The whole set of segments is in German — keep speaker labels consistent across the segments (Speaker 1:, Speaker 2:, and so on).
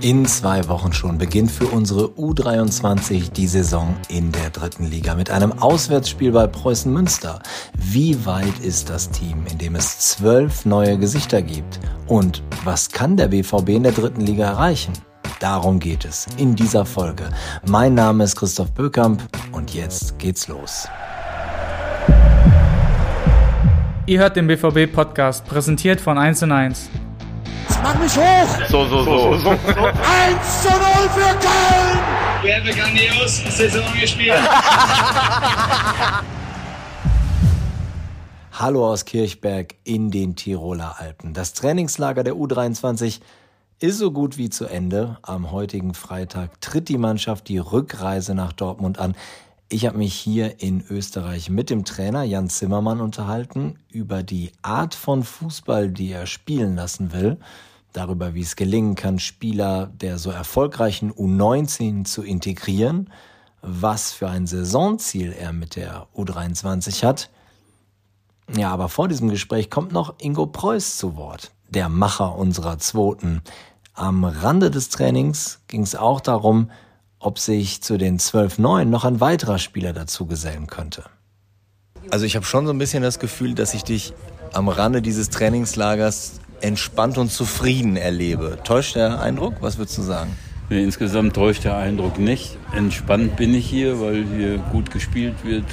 Speaker 1: In zwei Wochen schon beginnt für unsere U23 die Saison in der dritten Liga mit einem Auswärtsspiel bei Preußen Münster. Wie weit ist das Team, in dem es zwölf neue Gesichter gibt? Und was kann der BVB in der dritten Liga erreichen? Darum geht es in dieser Folge. Mein Name ist Christoph Bökamp und jetzt geht's los.
Speaker 2: Ihr hört den BVB-Podcast, präsentiert von 1 und 1.
Speaker 3: Mach mich hoch!
Speaker 4: So, so, so. so. 1
Speaker 3: zu 0 für Köln!
Speaker 5: Wir haben eine grandiose Saison gespielt.
Speaker 1: Hallo aus Kirchberg in den Tiroler Alpen. Das Trainingslager der U23 ist so gut wie zu Ende. Am heutigen Freitag tritt die Mannschaft die Rückreise nach Dortmund an. Ich habe mich hier in Österreich mit dem Trainer Jan Zimmermann unterhalten über die Art von Fußball, die er spielen lassen will, darüber, wie es gelingen kann, Spieler der so erfolgreichen U19 zu integrieren, was für ein Saisonziel er mit der U23 hat. Ja, aber vor diesem Gespräch kommt noch Ingo Preuß zu Wort, der Macher unserer Zweiten. Am Rande des Trainings ging es auch darum, ob sich zu den zwölf Neuen noch ein weiterer Spieler dazu gesellen könnte. Also ich habe schon so ein bisschen das Gefühl, dass ich dich am Rande dieses Trainingslagers entspannt und zufrieden erlebe. Täuscht der Eindruck? Was würdest du sagen?
Speaker 4: Nee, insgesamt täuscht der Eindruck nicht. Entspannt bin ich hier, weil hier gut gespielt wird.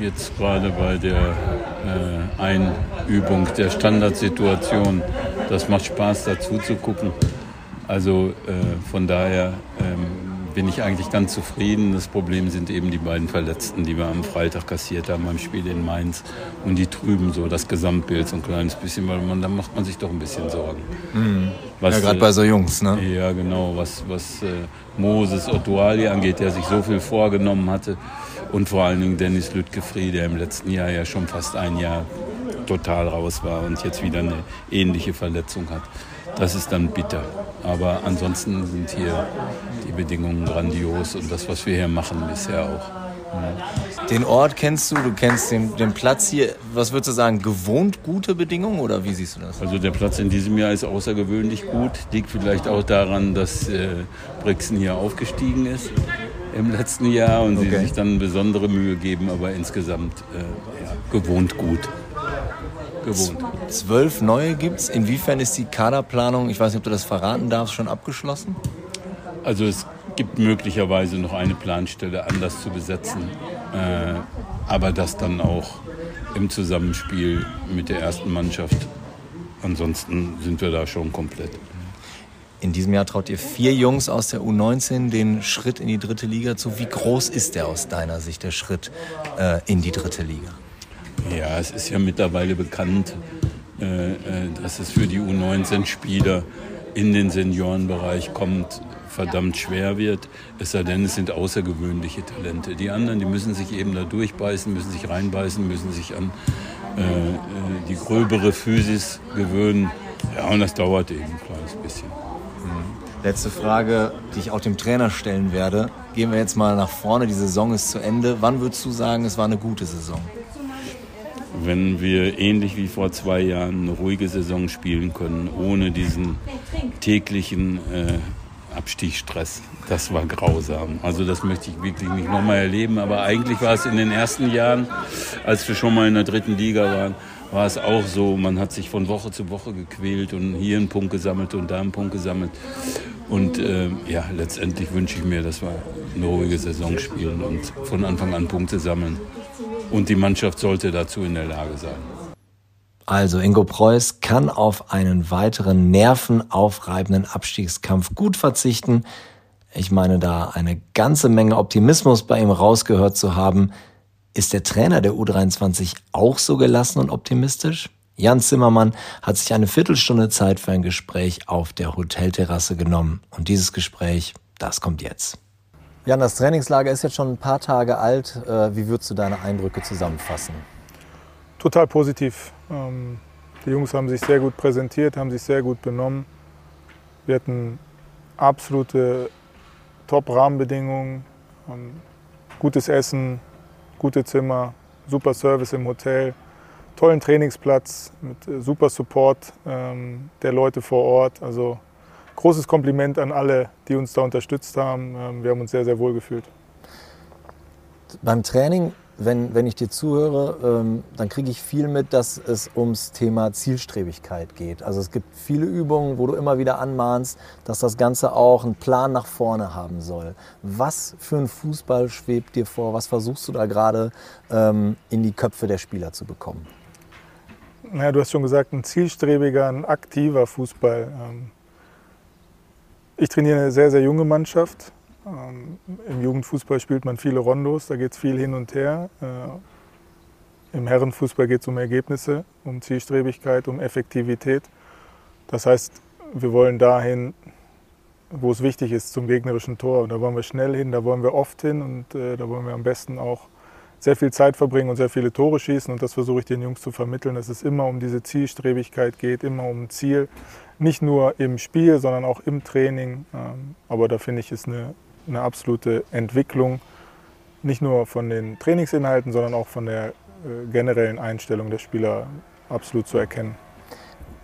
Speaker 4: Jetzt gerade bei der äh, Einübung der Standardsituation. Das macht Spaß, dazu zu gucken. Also äh, von daher ähm, bin ich eigentlich ganz zufrieden. Das Problem sind eben die beiden Verletzten, die wir am Freitag kassiert haben beim Spiel in Mainz. Und die trüben so das Gesamtbild so ein kleines bisschen, weil man, da macht man sich doch ein bisschen Sorgen.
Speaker 1: Mhm. Was, ja, gerade bei so Jungs, ne?
Speaker 4: Ja, genau. Was, was äh, Moses Otuali angeht, der sich so viel vorgenommen hatte. Und vor allen Dingen Dennis Lütgefried, der im letzten Jahr ja schon fast ein Jahr total raus war und jetzt wieder eine ähnliche Verletzung hat. Das ist dann bitter. Aber ansonsten sind hier Bedingungen grandios und das, was wir hier machen, bisher auch.
Speaker 1: Den Ort kennst du, du kennst den, den Platz hier. Was würdest du sagen, gewohnt gute Bedingungen oder wie siehst du das?
Speaker 4: Also der Platz in diesem Jahr ist außergewöhnlich gut. Liegt vielleicht auch daran, dass äh, Brixen hier aufgestiegen ist im letzten Jahr und okay. sie sich dann besondere Mühe geben, aber insgesamt äh, ja, gewohnt gut
Speaker 1: gewohnt. Zwölf neue gibt es. Inwiefern ist die Kaderplanung, ich weiß nicht, ob du das verraten darfst, schon abgeschlossen?
Speaker 4: Also es gibt möglicherweise noch eine Planstelle anders zu besetzen, äh, aber das dann auch im Zusammenspiel mit der ersten Mannschaft. Ansonsten sind wir da schon komplett.
Speaker 1: In diesem Jahr traut ihr vier Jungs aus der U19 den Schritt in die dritte Liga zu. Wie groß ist der aus deiner Sicht, der Schritt äh, in die dritte Liga?
Speaker 4: Ja, es ist ja mittlerweile bekannt, äh, äh, dass es für die U19-Spieler in den Seniorenbereich kommt, verdammt schwer wird. Es sei denn, es sind außergewöhnliche Talente. Die anderen, die müssen sich eben da durchbeißen, müssen sich reinbeißen, müssen sich an äh, die gröbere Physis gewöhnen. Ja, und das dauert eben ein kleines bisschen.
Speaker 1: Mhm. Letzte Frage, die ich auch dem Trainer stellen werde. Gehen wir jetzt mal nach vorne. Die Saison ist zu Ende. Wann würdest du sagen, es war eine gute Saison?
Speaker 4: wenn wir ähnlich wie vor zwei Jahren eine ruhige Saison spielen können, ohne diesen täglichen äh, Abstiegsstress. Das war grausam. Also das möchte ich wirklich nicht nochmal erleben. Aber eigentlich war es in den ersten Jahren, als wir schon mal in der dritten Liga waren, war es auch so, man hat sich von Woche zu Woche gequält und hier einen Punkt gesammelt und da einen Punkt gesammelt. Und äh, ja, letztendlich wünsche ich mir, dass wir eine ruhige Saison spielen und von Anfang an Punkte sammeln. Und die Mannschaft sollte dazu in der Lage sein.
Speaker 1: Also Ingo Preuß kann auf einen weiteren nervenaufreibenden Abstiegskampf gut verzichten. Ich meine, da eine ganze Menge Optimismus bei ihm rausgehört zu haben. Ist der Trainer der U23 auch so gelassen und optimistisch? Jan Zimmermann hat sich eine Viertelstunde Zeit für ein Gespräch auf der Hotelterrasse genommen. Und dieses Gespräch, das kommt jetzt. Jan, das Trainingslager ist jetzt schon ein paar Tage alt. Äh, wie würdest du deine Eindrücke zusammenfassen?
Speaker 6: Total positiv. Ähm, die Jungs haben sich sehr gut präsentiert, haben sich sehr gut benommen. Wir hatten absolute Top-Rahmenbedingungen, gutes Essen, gute Zimmer, super Service im Hotel, tollen Trainingsplatz mit äh, super Support ähm, der Leute vor Ort. Also großes Kompliment an alle, die uns da unterstützt haben. Ähm, wir haben uns sehr, sehr wohl gefühlt.
Speaker 1: Beim Training wenn, wenn ich dir zuhöre, ähm, dann kriege ich viel mit, dass es ums Thema Zielstrebigkeit geht. Also es gibt viele Übungen, wo du immer wieder anmahnst, dass das Ganze auch einen Plan nach vorne haben soll. Was für ein Fußball schwebt dir vor? Was versuchst du da gerade ähm, in die Köpfe der Spieler zu bekommen?
Speaker 6: Naja, du hast schon gesagt, ein zielstrebiger, ein aktiver Fußball. Ähm, ich trainiere eine sehr, sehr junge Mannschaft ähm, Im Jugendfußball spielt man viele Rondos, da geht es viel hin und her. Äh, Im Herrenfußball geht es um Ergebnisse, um Zielstrebigkeit, um Effektivität. Das heißt, wir wollen dahin, wo es wichtig ist, zum gegnerischen Tor. Und da wollen wir schnell hin, da wollen wir oft hin und äh, da wollen wir am besten auch sehr viel Zeit verbringen und sehr viele Tore schießen. Und das versuche ich den Jungs zu vermitteln, dass es immer um diese Zielstrebigkeit geht, immer um Ziel. Nicht nur im Spiel, sondern auch im Training. Ähm, aber da finde ich, ist eine eine absolute Entwicklung, nicht nur von den Trainingsinhalten, sondern auch von der äh, generellen Einstellung der Spieler absolut zu erkennen.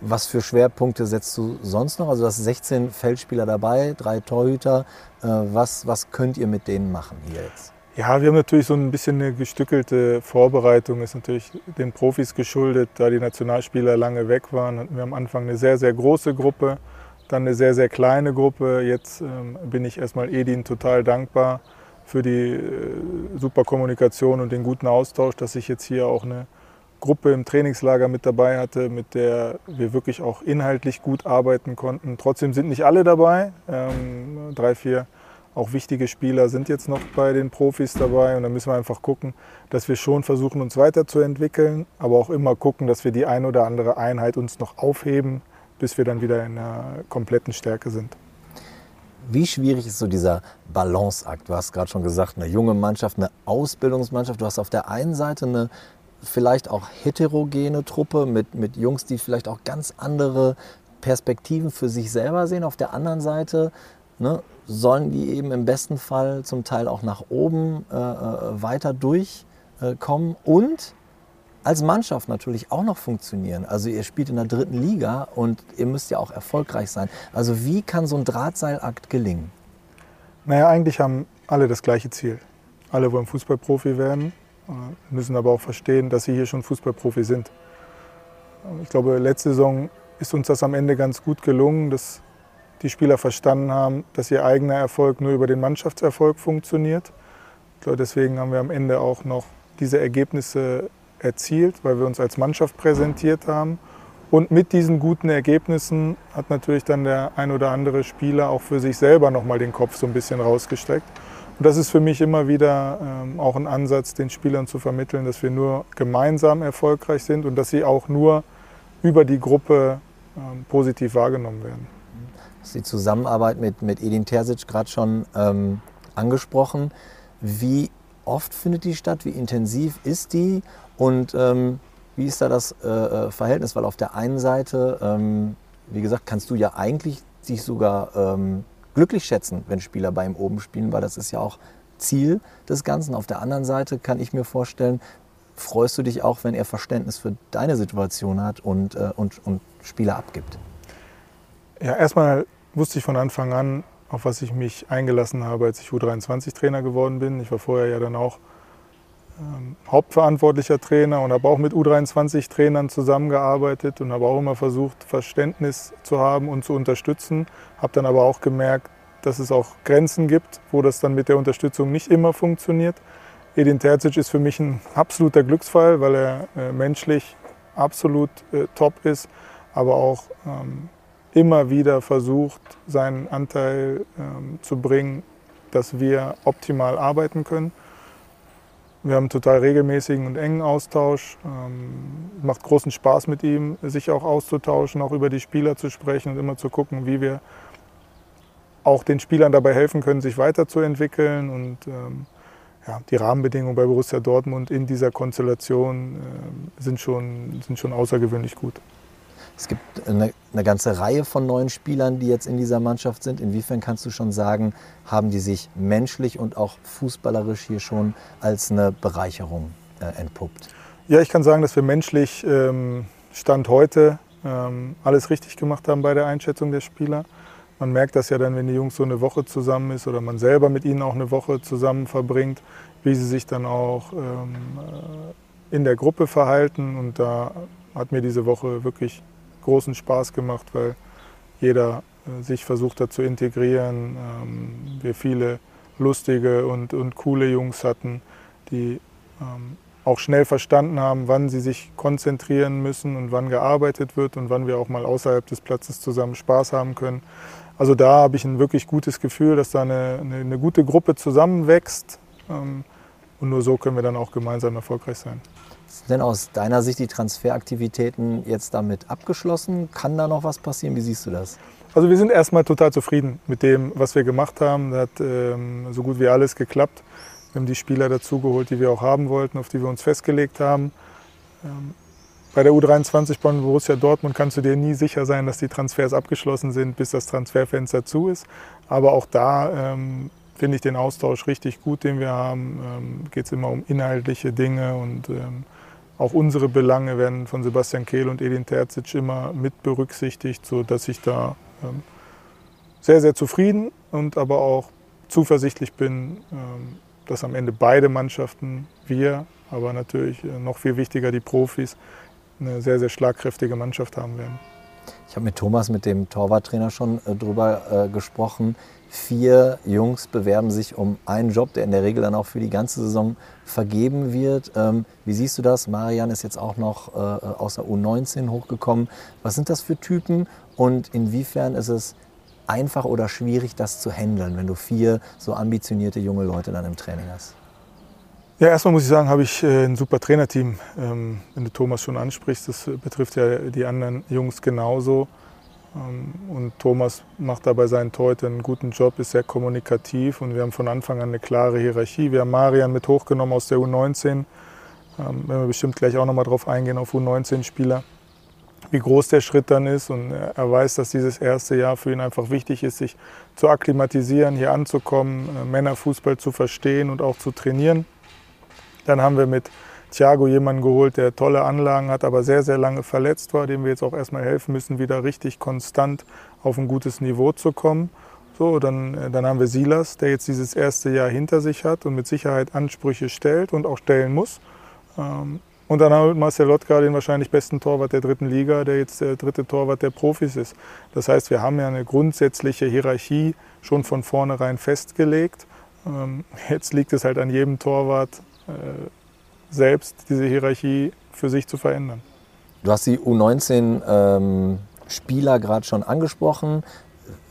Speaker 1: Was für Schwerpunkte setzt du sonst noch? Also du hast 16 Feldspieler dabei, drei Torhüter. Äh, was, was könnt ihr mit denen machen hier jetzt?
Speaker 6: Ja, wir haben natürlich so ein bisschen eine gestückelte Vorbereitung, ist natürlich den Profis geschuldet, da die Nationalspieler lange weg waren. Hatten wir am Anfang eine sehr, sehr große Gruppe dann eine sehr, sehr kleine Gruppe. Jetzt ähm, bin ich erstmal Edin total dankbar für die äh, super Kommunikation und den guten Austausch, dass ich jetzt hier auch eine Gruppe im Trainingslager mit dabei hatte, mit der wir wirklich auch inhaltlich gut arbeiten konnten. Trotzdem sind nicht alle dabei. Ähm, drei, vier auch wichtige Spieler sind jetzt noch bei den Profis dabei und da müssen wir einfach gucken, dass wir schon versuchen, uns weiterzuentwickeln, aber auch immer gucken, dass wir die ein oder andere Einheit uns noch aufheben, bis wir dann wieder in einer kompletten Stärke sind.
Speaker 1: Wie schwierig ist so dieser Balanceakt? Du hast gerade schon gesagt, eine junge Mannschaft, eine Ausbildungsmannschaft. Du hast auf der einen Seite eine vielleicht auch heterogene Truppe mit, mit Jungs, die vielleicht auch ganz andere Perspektiven für sich selber sehen. Auf der anderen Seite ne, sollen die eben im besten Fall zum Teil auch nach oben äh, äh weiter durchkommen. Äh, und als Mannschaft natürlich auch noch funktionieren. Also ihr spielt in der dritten Liga und ihr müsst ja auch erfolgreich sein. Also wie kann so ein Drahtseilakt gelingen?
Speaker 6: Naja, eigentlich haben alle das gleiche Ziel. Alle wollen Fußballprofi werden, äh, müssen aber auch verstehen, dass sie hier schon Fußballprofi sind. Ich glaube, letzte Saison ist uns das am Ende ganz gut gelungen, dass die Spieler verstanden haben, dass ihr eigener Erfolg nur über den Mannschaftserfolg funktioniert. Ich glaube, deswegen haben wir am Ende auch noch diese Ergebnisse erzielt, weil wir uns als Mannschaft präsentiert haben. Und mit diesen guten Ergebnissen hat natürlich dann der ein oder andere Spieler auch für sich selber nochmal den Kopf so ein bisschen rausgestreckt. Und das ist für mich immer wieder ähm, auch ein Ansatz, den Spielern zu vermitteln, dass wir nur gemeinsam erfolgreich sind und dass sie auch nur über die Gruppe ähm, positiv wahrgenommen werden.
Speaker 1: Du hast die Zusammenarbeit mit, mit Edin Terzic gerade schon ähm, angesprochen. Wie oft findet die statt? Wie intensiv ist die? Und ähm, wie ist da das äh, äh, Verhältnis? Weil auf der einen Seite, ähm, wie gesagt, kannst du ja eigentlich dich sogar ähm, glücklich schätzen, wenn Spieler bei ihm oben spielen, weil das ist ja auch Ziel des Ganzen. Auf der anderen Seite kann ich mir vorstellen, freust du dich auch, wenn er Verständnis für deine Situation hat und, äh, und, und Spieler abgibt?
Speaker 6: Ja, erstmal wusste ich von Anfang an, auf was ich mich eingelassen habe, als ich U23-Trainer geworden bin. Ich war vorher ja dann auch ähm, hauptverantwortlicher Trainer und habe auch mit U23-Trainern zusammengearbeitet und habe auch immer versucht, Verständnis zu haben und zu unterstützen. Habe dann aber auch gemerkt, dass es auch Grenzen gibt, wo das dann mit der Unterstützung nicht immer funktioniert. Edin Terzic ist für mich ein absoluter Glücksfall, weil er äh, menschlich absolut äh, top ist, aber auch ähm, immer wieder versucht, seinen Anteil ähm, zu bringen, dass wir optimal arbeiten können. Wir haben einen total regelmäßigen und engen Austausch. Ähm, macht großen Spaß mit ihm, sich auch auszutauschen, auch über die Spieler zu sprechen und immer zu gucken, wie wir auch den Spielern dabei helfen können, sich weiterzuentwickeln. Und ähm, ja, die Rahmenbedingungen bei Borussia Dortmund in dieser Konstellation äh, sind, schon, sind schon außergewöhnlich gut.
Speaker 1: Es gibt eine, eine, ganze Reihe von neuen Spielern, die jetzt in dieser Mannschaft sind. Inwiefern kannst du schon sagen, haben die sich menschlich und auch fußballerisch hier schon als eine Bereicherung äh, entpuppt?
Speaker 6: Ja, ich kann sagen, dass wir menschlich ähm, Stand heute ähm, alles richtig gemacht haben bei der Einschätzung der Spieler. man merkt das ja dann, wenn die Jungs so eine Woche zusammen ist oder man selber mit ihnen auch eine Woche zusammen verbringt, wie sie sich dann auch ähm, in der Gruppe verhalten. Und da hat mir diese Woche wirklich großen Spaß gemacht, weil jeder äh, sich versucht hat zu integrieren. Ähm, wir viele lustige und, und coole Jungs hatten, die ähm, auch schnell verstanden haben, wann sie sich konzentrieren müssen und wann gearbeitet wird und wann wir auch mal außerhalb des Platzes zusammen Spaß haben können. Also da habe ich ein wirklich gutes Gefühl, dass da eine, eine, eine gute Gruppe zusammenwächst ähm, und nur so können wir dann auch gemeinsam erfolgreich sein.
Speaker 1: Sind denn aus deiner Sicht die Transferaktivitäten jetzt damit abgeschlossen? Kann da noch was passieren? Wie siehst du das?
Speaker 6: Also wir sind erstmal total zufrieden mit dem, was wir gemacht haben. Da hat ähm, so gut wie alles geklappt. Wir haben die Spieler dazugeholt, die wir auch haben wollten, auf die wir uns festgelegt haben. Ähm, bei der U23 von Borussia Dortmund kannst du dir nie sicher sein, dass die Transfers abgeschlossen sind, bis das Transferfenster zu ist. Aber auch da ähm, finde ich den Austausch richtig gut, den wir haben. Ähm, Geht es immer um inhaltliche Dinge und ähm, auch unsere Belange werden von Sebastian Kehl und Edin Terzic immer mit berücksichtigt, sodass ich da ähm, sehr, sehr zufrieden und aber auch zuversichtlich bin, ähm, dass am Ende beide Mannschaften, wir, aber natürlich äh, noch viel wichtiger die Profis, eine sehr, sehr schlagkräftige Mannschaft haben werden.
Speaker 1: Ich habe mit Thomas, mit dem Torwarttrainer, schon äh, drüber äh, gesprochen. Vier Jungs bewerben sich um einen Job, der in der Regel dann auch für die ganze Saison vergeben wird. Ähm, wie siehst du das? Marian ist jetzt auch noch äh, aus der U19 hochgekommen. Was sind das für Typen und inwiefern ist es einfach oder schwierig, das zu handeln, wenn du vier so ambitionierte junge Leute dann im Training hast?
Speaker 6: Ja, erstmal muss ich sagen, habe ich äh, ein super Trainerteam. Ähm, wenn du Thomas schon ansprichst, das betrifft ja die anderen Jungs genauso. Ähm, und Thomas macht dabei seinen Torhüter einen guten Job, ist sehr kommunikativ und wir haben von Anfang an eine klare Hierarchie. Wir haben Marian mit hochgenommen aus der U19. Ähm, wenn wir bestimmt gleich auch nochmal drauf eingehen, auf U19-Spieler, wie groß der Schritt dann ist. Und er weiß, dass dieses erste Jahr für ihn einfach wichtig ist, sich zu akklimatisieren, hier anzukommen, äh, Männerfußball zu verstehen und auch zu trainieren. Dann haben wir mit Thiago jemanden geholt, der tolle Anlagen hat, aber sehr, sehr lange verletzt war, dem wir jetzt auch erstmal helfen müssen, wieder richtig konstant auf ein gutes Niveau zu kommen. So, dann, äh, dann haben wir Silas, der jetzt dieses erste Jahr hinter sich hat und mit Sicherheit Ansprüche stellt und auch stellen muss. Ähm, und dann haben wir Marcel Lotka, den wahrscheinlich besten Torwart der dritten Liga, der jetzt der dritte Torwart der Profis ist. Das heißt, wir haben ja eine grundsätzliche Hierarchie schon von vornherein festgelegt. Ähm, jetzt liegt es halt an jedem Torwart, äh, selbst diese Hierarchie für sich zu verändern.
Speaker 1: Du hast die U19-Spieler ähm, gerade schon angesprochen.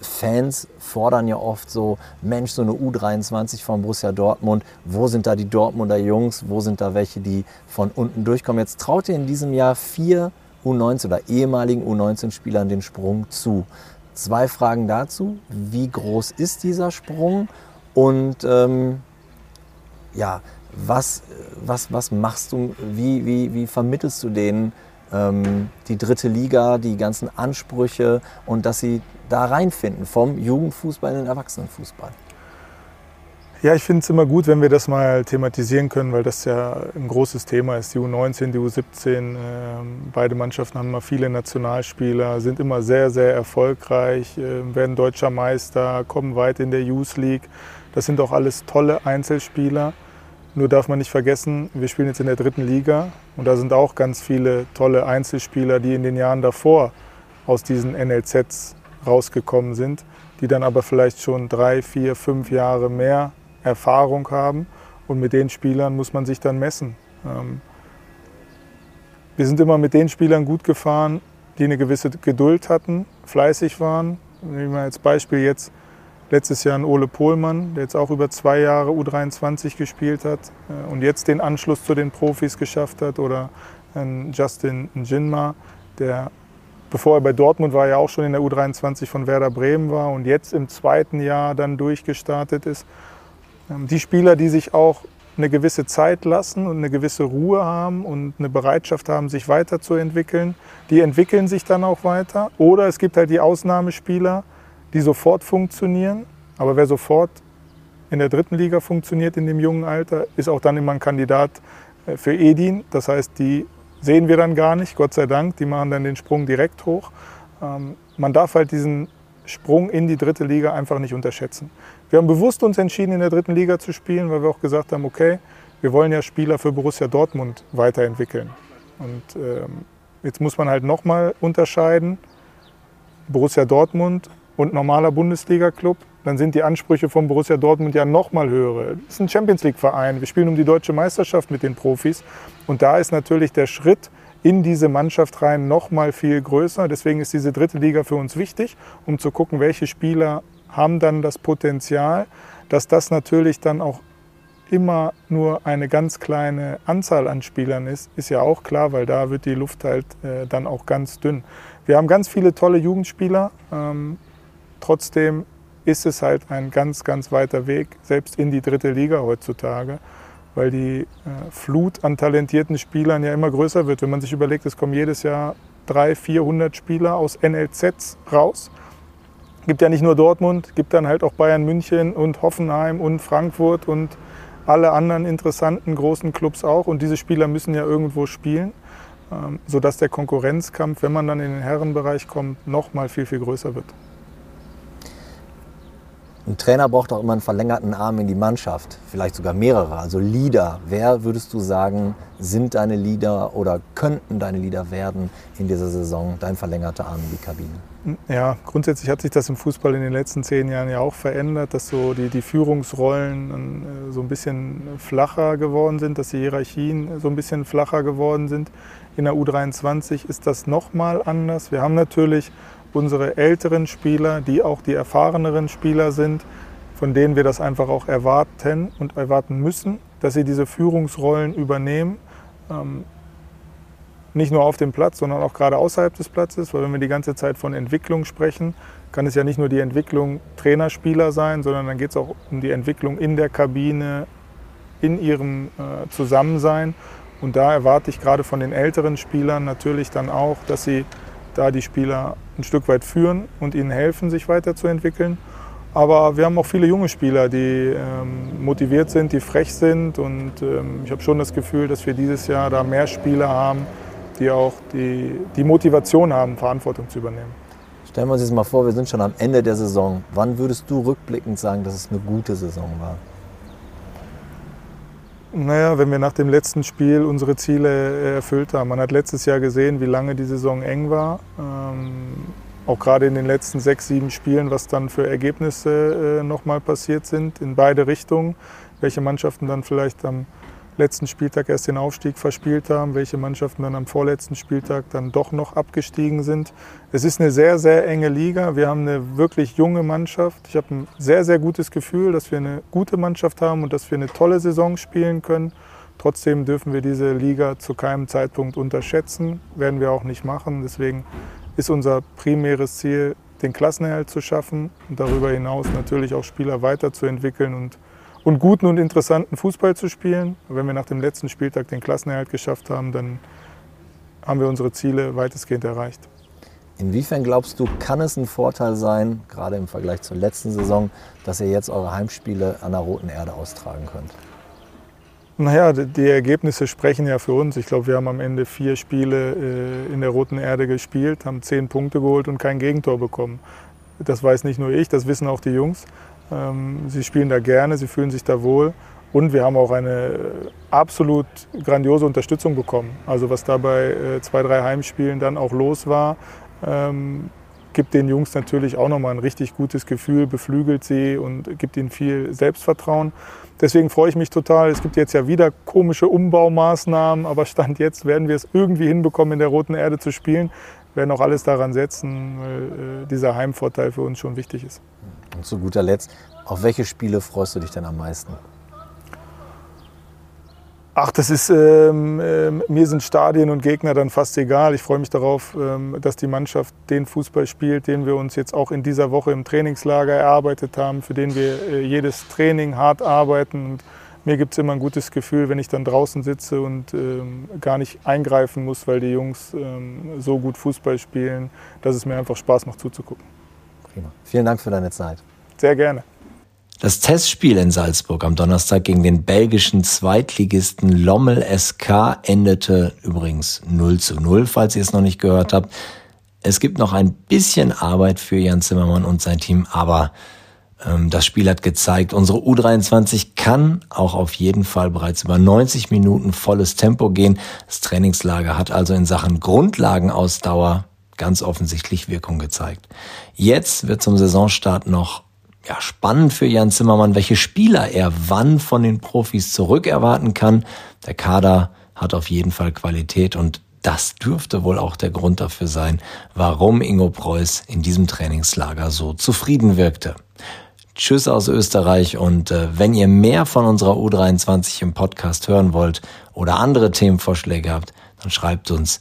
Speaker 1: Fans fordern ja oft so, Mensch, so eine U23 von Borussia Dortmund, wo sind da die Dortmunder Jungs, wo sind da welche, die von unten durchkommen. Jetzt traut ihr in diesem Jahr vier U19 oder ehemaligen U19-Spielern den Sprung zu. Zwei Fragen dazu. Wie groß ist dieser Sprung? Und ähm, ja, was, was, was machst du, wie, wie, wie vermittelst du denen ähm, die dritte Liga, die ganzen Ansprüche und dass sie da reinfinden, vom Jugendfußball in den Erwachsenenfußball?
Speaker 6: Ja, ich finde es immer gut, wenn wir das mal thematisieren können, weil das ja ein großes Thema ist. Die U19, die U17, äh, beide Mannschaften haben immer viele Nationalspieler, sind immer sehr, sehr erfolgreich, äh, werden deutscher Meister, kommen weit in der Youth League. Das sind auch alles tolle Einzelspieler. Nur darf man nicht vergessen, wir spielen jetzt in der dritten Liga und da sind auch ganz viele tolle Einzelspieler, die in den Jahren davor aus diesen NLZs rausgekommen sind, die dann aber vielleicht schon drei, vier, fünf Jahre mehr Erfahrung haben und mit den Spielern muss man sich dann messen. Ähm, wir sind immer mit den Spielern gut gefahren, die eine gewisse Geduld hatten, fleißig waren. Nehmen wir als Beispiel jetzt Letztes Jahr ein Ole Pohlmann, der jetzt auch über zwei Jahre U23 gespielt hat äh, und jetzt den Anschluss zu den Profis geschafft hat. Oder ein Justin Jinma, der bevor er bei Dortmund war, ja auch schon in der U23 von Werder Bremen war und jetzt im zweiten Jahr dann durchgestartet ist. Ähm, die Spieler, die sich auch eine gewisse Zeit lassen und eine gewisse Ruhe haben und eine Bereitschaft haben, sich weiterzuentwickeln, die entwickeln sich dann auch weiter. Oder es gibt halt die Ausnahmespieler, die sofort funktionieren. Aber wer sofort in der dritten Liga funktioniert in dem jungen Alter, ist auch dann immer ein Kandidat äh, für Edin. Das heißt, die sehen wir dann gar nicht, Gott sei Dank. Die machen dann den Sprung direkt hoch. Ähm, man darf halt diesen Sprung in die dritte Liga einfach nicht unterschätzen. Wir haben bewusst uns entschieden, in der dritten Liga zu spielen, weil wir auch gesagt haben, okay, wir wollen ja Spieler für Borussia Dortmund weiterentwickeln. Und ähm, jetzt muss man halt nochmal unterscheiden, Borussia Dortmund und normaler Bundesliga-Club. Dann sind die Ansprüche von Borussia Dortmund ja nochmal höhere. Das ist ein Champions League-Verein. Wir spielen um die deutsche Meisterschaft mit den Profis. Und da ist natürlich der Schritt in diese Mannschaft rein nochmal viel größer. Deswegen ist diese dritte Liga für uns wichtig, um zu gucken, welche Spieler haben dann das Potenzial, dass das natürlich dann auch immer nur eine ganz kleine Anzahl an Spielern ist, ist ja auch klar, weil da wird die Luft halt äh, dann auch ganz dünn. Wir haben ganz viele tolle Jugendspieler, ähm, trotzdem ist es halt ein ganz, ganz weiter Weg, selbst in die dritte Liga heutzutage, weil die äh, Flut an talentierten Spielern ja immer größer wird. Wenn man sich überlegt, es kommen jedes Jahr 300, 400 Spieler aus NLZs raus gibt ja nicht nur Dortmund, gibt dann halt auch Bayern München und Hoffenheim und Frankfurt und alle anderen interessanten großen Clubs auch. Und diese Spieler müssen ja irgendwo spielen, ähm, sodass der Konkurrenzkampf, wenn man dann in den Herrenbereich kommt, noch mal viel, viel größer wird.
Speaker 1: Ein Trainer braucht auch immer einen verlängerten Arm in die Mannschaft, vielleicht sogar mehrere, also Leader. Wer würdest du sagen, sind deine Leader oder könnten deine Leader werden in dieser Saison, dein verlängerter Arm in die Kabine?
Speaker 6: Ja, grundsätzlich hat sich das im Fußball in den letzten zehn Jahren ja auch verändert, dass so die, die Führungsrollen äh, so ein bisschen flacher geworden sind, dass die Hierarchien so ein bisschen flacher geworden sind. In der U23 ist das nochmal anders. Wir haben natürlich unsere älteren Spieler, die auch die erfahreneren Spieler sind, von denen wir das einfach auch erwarten und erwarten müssen, dass sie diese Führungsrollen übernehmen. Ähm, nicht nur auf dem Platz, sondern auch gerade außerhalb des Platzes, weil wenn wir die ganze Zeit von Entwicklung sprechen, kann es ja nicht nur die Entwicklung Trainerspieler sein, sondern dann geht es auch um die Entwicklung in der Kabine, in ihrem äh, Zusammensein. Und da erwarte ich gerade von den älteren Spielern natürlich dann auch, dass sie da die Spieler ein Stück weit führen und ihnen helfen, sich weiterzuentwickeln. Aber wir haben auch viele junge Spieler, die ähm, motiviert sind, die frech sind. Und ähm, ich habe schon das Gefühl, dass wir dieses Jahr da mehr Spieler haben, die auch die, die Motivation haben, Verantwortung zu übernehmen.
Speaker 1: Stellen wir uns jetzt mal vor, wir sind schon am Ende der Saison. Wann würdest du rückblickend sagen, dass es eine gute Saison war?
Speaker 6: Naja, wenn wir nach dem letzten Spiel unsere Ziele äh, erfüllt haben. Man hat letztes Jahr gesehen, wie lange die Saison eng war. Ähm, auch gerade in den letzten sechs, sieben Spielen, was dann für Ergebnisse äh, nochmal passiert sind, in beide Richtungen. Welche Mannschaften dann vielleicht am letzten Spieltag erst den Aufstieg verspielt haben, welche Mannschaften dann am vorletzten Spieltag dann doch noch abgestiegen sind. Es ist eine sehr, sehr enge Liga. Wir haben eine wirklich junge Mannschaft. Ich habe ein sehr, sehr gutes Gefühl, dass wir eine gute Mannschaft haben und dass wir eine tolle Saison spielen können. Trotzdem dürfen wir diese Liga zu keinem Zeitpunkt unterschätzen, werden wir auch nicht machen. Deswegen ist unser primäres Ziel, den Klassenerhalt zu schaffen und darüber hinaus natürlich auch Spieler weiterzuentwickeln und und guten und interessanten Fußball zu spielen. Wenn wir nach dem letzten Spieltag den Klassenerhalt geschafft haben, dann haben wir unsere Ziele weitestgehend erreicht.
Speaker 1: Inwiefern glaubst du, kann es ein Vorteil sein, gerade im Vergleich zur letzten Saison, dass ihr jetzt eure Heimspiele an der Roten Erde austragen könnt?
Speaker 6: Naja, die Ergebnisse sprechen ja für uns. Ich glaube, wir haben am Ende vier Spiele äh, in der Roten Erde gespielt, haben zehn Punkte geholt und kein Gegentor bekommen. Das weiß nicht nur ich, das wissen auch die Jungs. Ähm, sie spielen da gerne, sie fühlen sich da wohl. Und wir haben auch eine absolut grandiose Unterstützung bekommen. Also was da bei äh, zwei, drei Heimspielen dann auch los war, ähm, gibt den Jungs natürlich auch nochmal ein richtig gutes Gefühl, beflügelt sie und gibt ihnen viel Selbstvertrauen. Deswegen freue ich mich total. Es gibt jetzt ja wieder komische Umbaumaßnahmen, aber Stand jetzt werden wir es irgendwie hinbekommen, in der Roten Erde zu spielen. Wir werden auch alles daran setzen, weil äh, dieser Heimvorteil für uns schon wichtig ist.
Speaker 1: Und zu guter Letzt, auf welche Spiele freust du dich denn am meisten?
Speaker 6: Ach, das ist, ähm, äh, mir sind Stadien und Gegner dann fast egal. Ich freue mich darauf, ähm, dass die Mannschaft den Fußball spielt, den wir uns jetzt auch in dieser Woche im Trainingslager erarbeitet haben, für den wir äh, jedes Training hart arbeiten. Und mir gibt es immer ein gutes Gefühl, wenn ich dann draußen sitze und ähm, gar nicht eingreifen muss, weil die Jungs ähm, so gut Fußball spielen, dass es mir einfach Spaß macht zuzugucken.
Speaker 1: Prima. Vielen Dank für deine Zeit.
Speaker 6: Sehr gerne.
Speaker 1: Das Testspiel in Salzburg am Donnerstag gegen den belgischen Zweitligisten Lommel SK endete übrigens 0 zu 0, falls ihr es noch nicht gehört habt. Es gibt noch ein bisschen Arbeit für Jan Zimmermann und sein Team, aber ähm, das Spiel hat gezeigt, unsere U23 kann auch auf jeden Fall bereits über 90 Minuten volles Tempo gehen. Das Trainingslager hat also in Sachen Grundlagenausdauer ganz offensichtlich Wirkung gezeigt. Jetzt wird zum Saisonstart noch ja, spannend für Jan Zimmermann, welche Spieler er wann von den Profis zurückerwarten kann. Der Kader hat auf jeden Fall Qualität und das dürfte wohl auch der Grund dafür sein, warum Ingo Preuß in diesem Trainingslager so zufrieden wirkte. Tschüss aus Österreich und äh, wenn ihr mehr von unserer U23 im Podcast hören wollt oder andere Themenvorschläge habt, dann schreibt uns